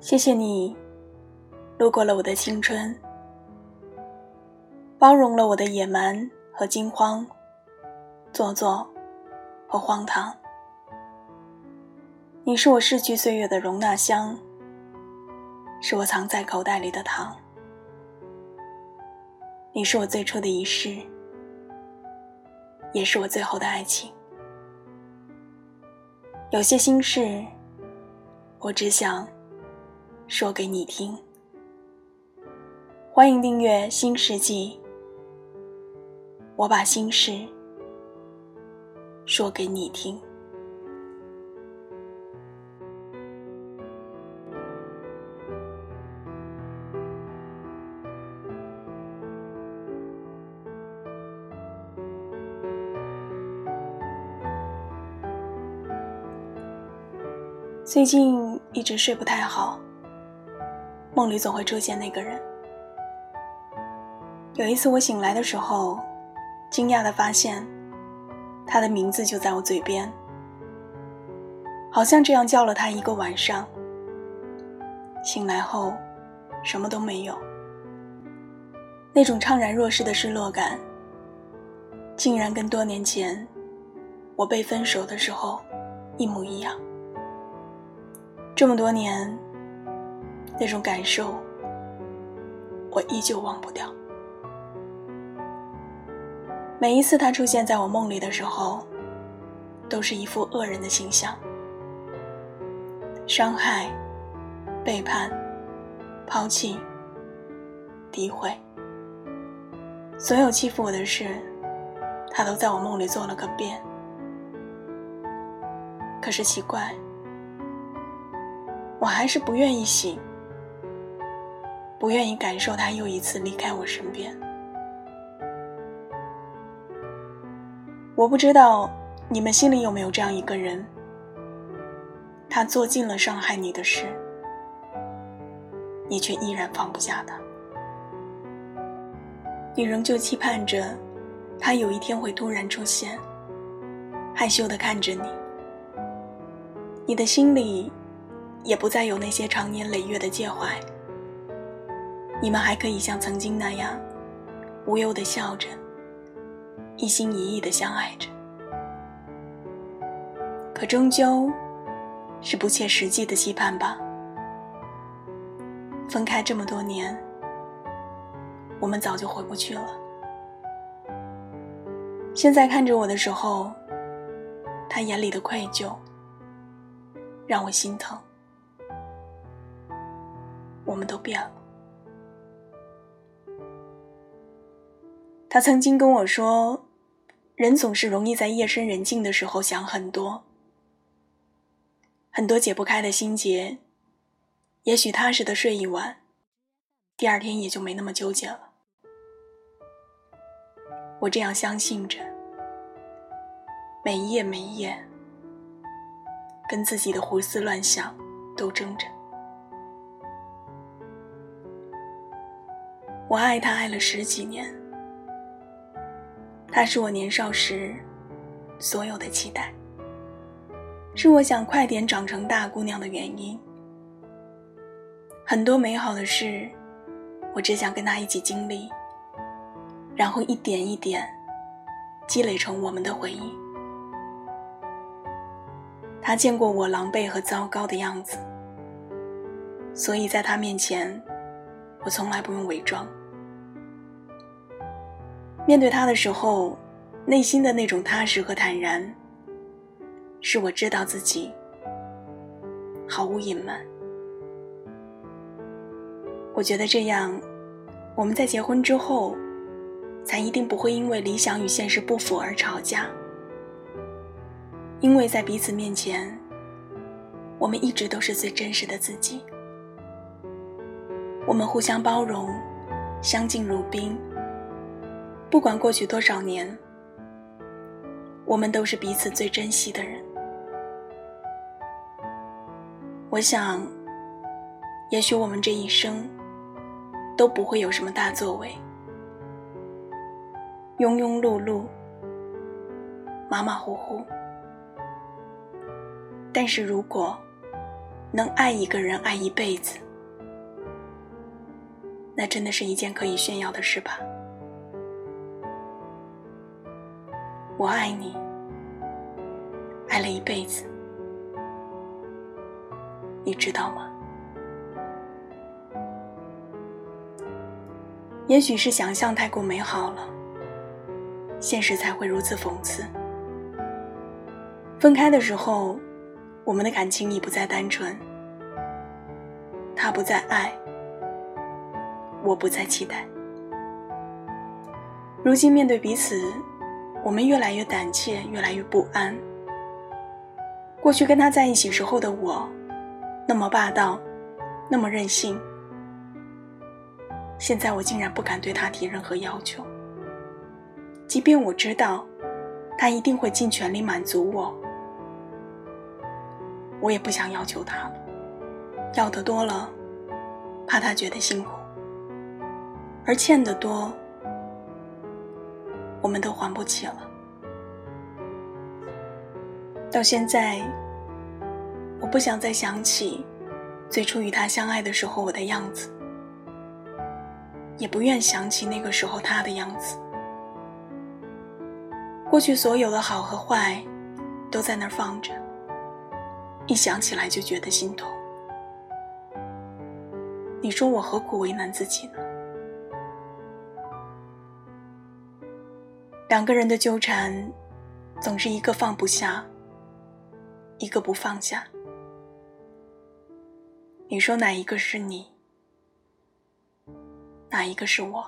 谢谢你，路过了我的青春，包容了我的野蛮和惊慌、做作和荒唐。你是我逝去岁月的容纳箱，是我藏在口袋里的糖。你是我最初的仪式，也是我最后的爱情。有些心事，我只想。说给你听。欢迎订阅《新世纪》，我把心事说给你听。最近一直睡不太好。梦里总会出现那个人。有一次我醒来的时候，惊讶的发现，他的名字就在我嘴边，好像这样叫了他一个晚上。醒来后，什么都没有。那种怅然若失的失落感，竟然跟多年前我被分手的时候一模一样。这么多年。那种感受，我依旧忘不掉。每一次他出现在我梦里的时候，都是一副恶人的形象，伤害、背叛、抛弃、诋毁，所有欺负我的事，他都在我梦里做了个遍。可是奇怪，我还是不愿意醒。不愿意感受他又一次离开我身边。我不知道你们心里有没有这样一个人，他做尽了伤害你的事，你却依然放不下他。你仍旧期盼着他有一天会突然出现，害羞的看着你。你的心里也不再有那些长年累月的介怀。你们还可以像曾经那样，无忧的笑着，一心一意的相爱着。可终究，是不切实际的期盼吧。分开这么多年，我们早就回不去了。现在看着我的时候，他眼里的愧疚，让我心疼。我们都变了。他曾经跟我说：“人总是容易在夜深人静的时候想很多，很多解不开的心结。也许踏实的睡一晚，第二天也就没那么纠结了。”我这样相信着，每一夜每一夜，跟自己的胡思乱想斗争着。我爱他，爱了十几年。他是我年少时所有的期待，是我想快点长成大姑娘的原因。很多美好的事，我只想跟他一起经历，然后一点一点积累成我们的回忆。他见过我狼狈和糟糕的样子，所以在他面前，我从来不用伪装。面对他的时候，内心的那种踏实和坦然，是我知道自己毫无隐瞒。我觉得这样，我们在结婚之后，才一定不会因为理想与现实不符而吵架。因为在彼此面前，我们一直都是最真实的自己。我们互相包容，相敬如宾。不管过去多少年，我们都是彼此最珍惜的人。我想，也许我们这一生都不会有什么大作为，庸庸碌碌，马马虎虎。但是如果能爱一个人爱一辈子，那真的是一件可以炫耀的事吧？我爱你，爱了一辈子。你知道吗？也许是想象太过美好了，现实才会如此讽刺。分开的时候，我们的感情已不再单纯，他不再爱，我不再期待。如今面对彼此，我们越来越胆怯，越来越不安。过去跟他在一起时候的我。那么霸道，那么任性。现在我竟然不敢对他提任何要求，即便我知道他一定会尽全力满足我，我也不想要求他了。要的多了，怕他觉得辛苦；而欠的多，我们都还不起了。到现在。我不想再想起最初与他相爱的时候我的样子，也不愿想起那个时候他的样子。过去所有的好和坏都在那儿放着，一想起来就觉得心痛。你说我何苦为难自己呢？两个人的纠缠，总是一个放不下，一个不放下。你说哪一个是你？哪一个是我？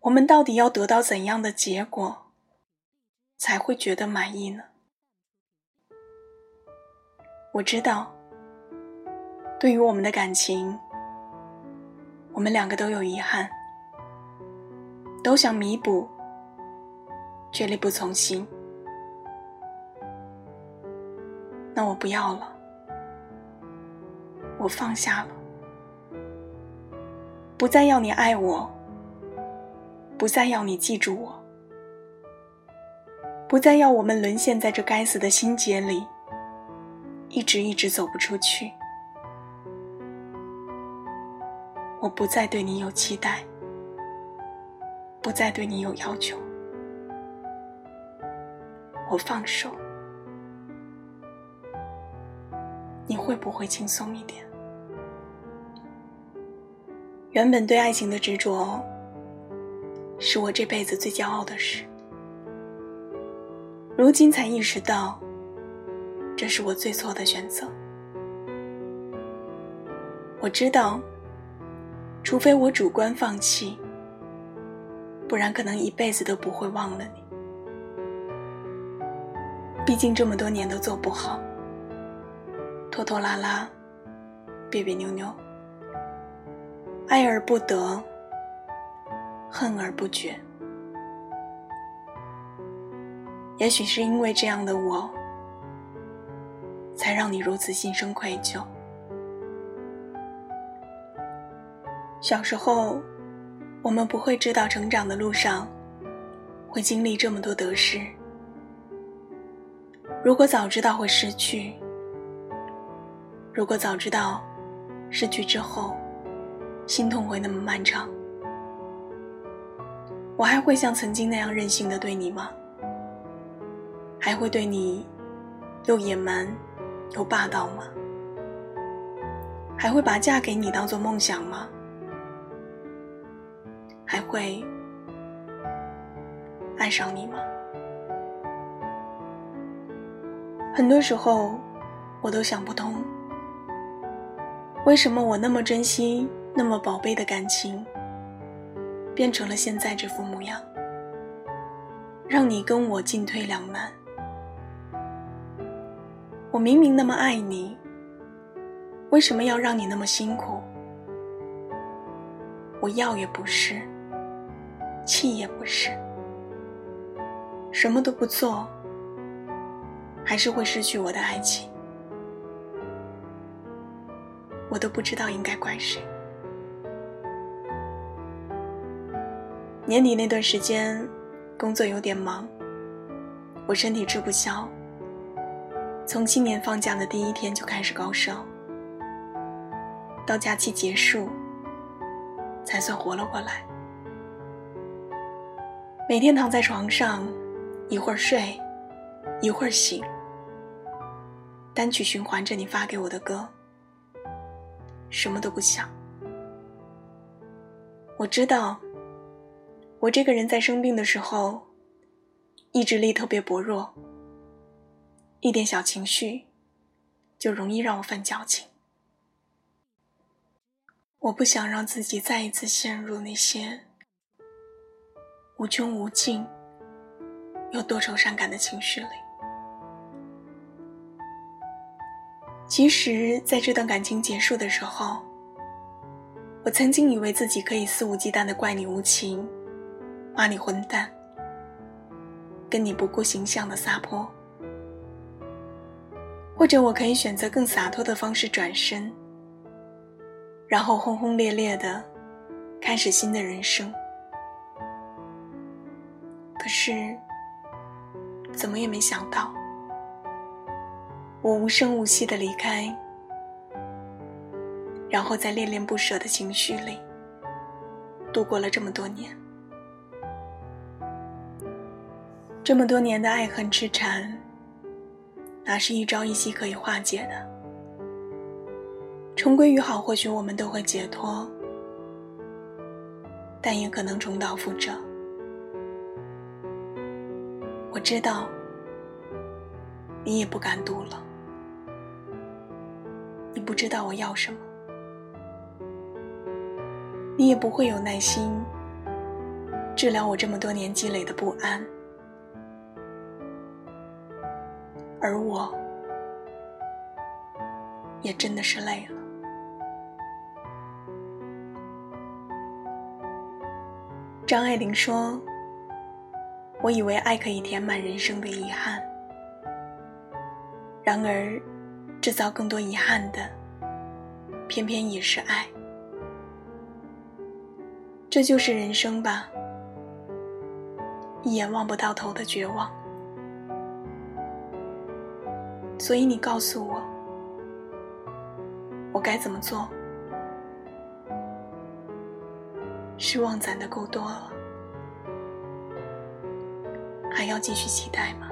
我们到底要得到怎样的结果，才会觉得满意呢？我知道，对于我们的感情，我们两个都有遗憾，都想弥补，却力不从心。那我不要了。我放下了，不再要你爱我，不再要你记住我，不再要我们沦陷在这该死的心结里，一直一直走不出去。我不再对你有期待，不再对你有要求，我放手，你会不会轻松一点？原本对爱情的执着，是我这辈子最骄傲的事。如今才意识到，这是我最错的选择。我知道，除非我主观放弃，不然可能一辈子都不会忘了你。毕竟这么多年都做不好，拖拖拉拉，别别扭扭。爱而不得，恨而不绝。也许是因为这样的我，才让你如此心生愧疚。小时候，我们不会知道成长的路上会经历这么多得失。如果早知道会失去，如果早知道失去之后，心痛会那么漫长，我还会像曾经那样任性的对你吗？还会对你又野蛮又霸道吗？还会把嫁给你当做梦想吗？还会爱上你吗？很多时候，我都想不通，为什么我那么珍惜。那么宝贝的感情，变成了现在这副模样，让你跟我进退两难。我明明那么爱你，为什么要让你那么辛苦？我要也不是，气也不是，什么都不做，还是会失去我的爱情，我都不知道应该怪谁。年底那段时间，工作有点忙，我身体吃不消，从新年放假的第一天就开始高烧，到假期结束才算活了过来。每天躺在床上，一会儿睡，一会儿醒，单曲循环着你发给我的歌，什么都不想。我知道，我这个人在生病的时候，意志力特别薄弱，一点小情绪就容易让我犯矫情。我不想让自己再一次陷入那些。无穷无尽又多愁善感的情绪里。其实，在这段感情结束的时候，我曾经以为自己可以肆无忌惮的怪你无情，骂你混蛋，跟你不顾形象的撒泼，或者我可以选择更洒脱的方式转身，然后轰轰烈烈的开始新的人生。是，怎么也没想到，我无声无息的离开，然后在恋恋不舍的情绪里度过了这么多年。这么多年的爱恨痴缠，哪是一朝一夕可以化解的？重归于好，或许我们都会解脱，但也可能重蹈覆辙。我知道，你也不敢赌了。你不知道我要什么，你也不会有耐心治疗我这么多年积累的不安。而我，也真的是累了。张爱玲说。我以为爱可以填满人生的遗憾，然而，制造更多遗憾的，偏偏也是爱。这就是人生吧，一眼望不到头的绝望。所以你告诉我，我该怎么做？失望攒的够多了。继续期待吗？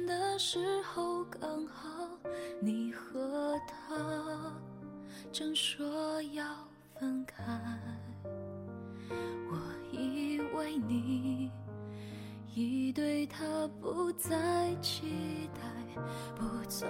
时候刚好，你和他正说要分开。我以为你已对他不再期待，不从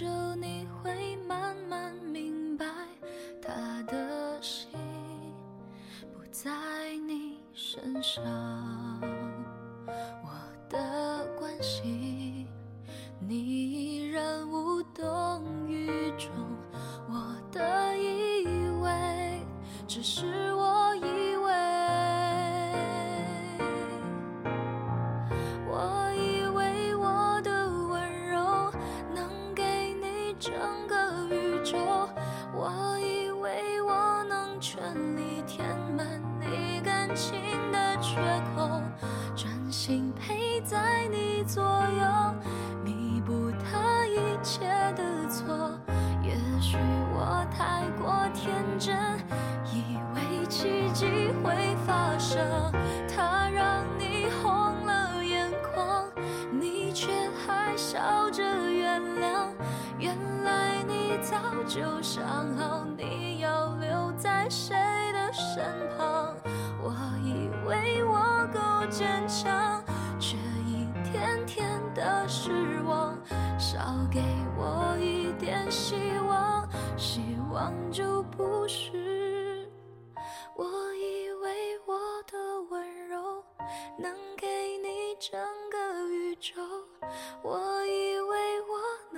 祝你。原谅，原来你早就想好你要留在谁的身旁，我以为我够坚强，却一天天的失望，少给我一点希望，希望就不是。我以为我的温柔能给你整个宇宙，我以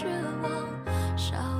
绝望少